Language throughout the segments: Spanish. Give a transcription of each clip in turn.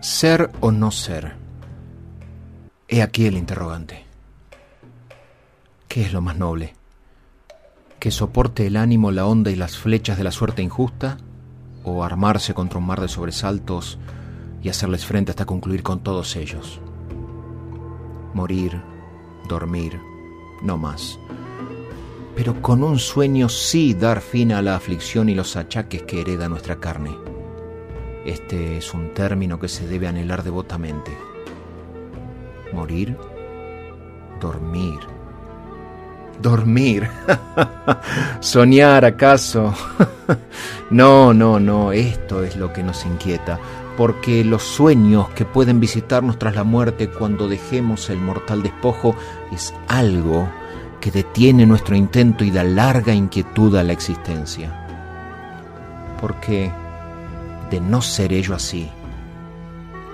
Ser o no ser. He aquí el interrogante. ¿Qué es lo más noble? ¿Que soporte el ánimo la onda y las flechas de la suerte injusta? ¿O armarse contra un mar de sobresaltos y hacerles frente hasta concluir con todos ellos? Morir, dormir, no más. Pero con un sueño sí dar fin a la aflicción y los achaques que hereda nuestra carne. Este es un término que se debe anhelar devotamente. Morir, dormir. Dormir. Soñar acaso. no, no, no, esto es lo que nos inquieta, porque los sueños que pueden visitarnos tras la muerte cuando dejemos el mortal despojo es algo que detiene nuestro intento y da larga inquietud a la existencia. Porque de no ser ello así,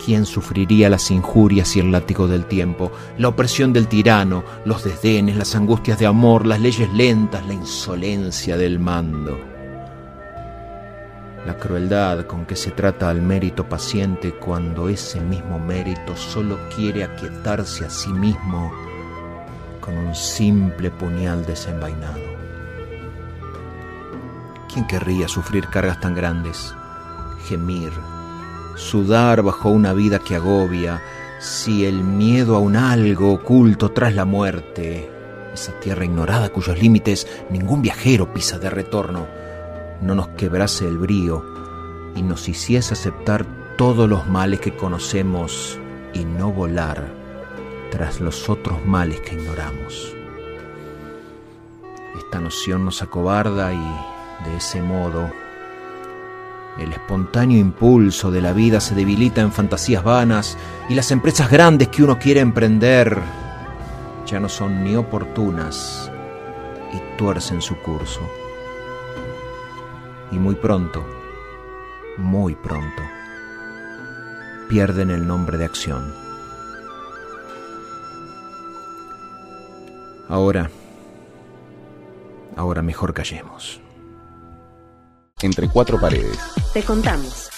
¿quién sufriría las injurias y el látigo del tiempo, la opresión del tirano, los desdenes, las angustias de amor, las leyes lentas, la insolencia del mando? La crueldad con que se trata al mérito paciente cuando ese mismo mérito solo quiere aquietarse a sí mismo con un simple puñal desenvainado. ¿Quién querría sufrir cargas tan grandes? Gemir, sudar bajo una vida que agobia, si el miedo a un algo oculto tras la muerte, esa tierra ignorada cuyos límites ningún viajero pisa de retorno, no nos quebrase el brío y nos hiciese aceptar todos los males que conocemos y no volar tras los otros males que ignoramos. Esta noción nos acobarda y de ese modo el espontáneo impulso de la vida se debilita en fantasías vanas y las empresas grandes que uno quiere emprender ya no son ni oportunas y tuercen su curso. Y muy pronto, muy pronto, pierden el nombre de acción. Ahora, ahora mejor callemos. Entre cuatro paredes. Te contamos.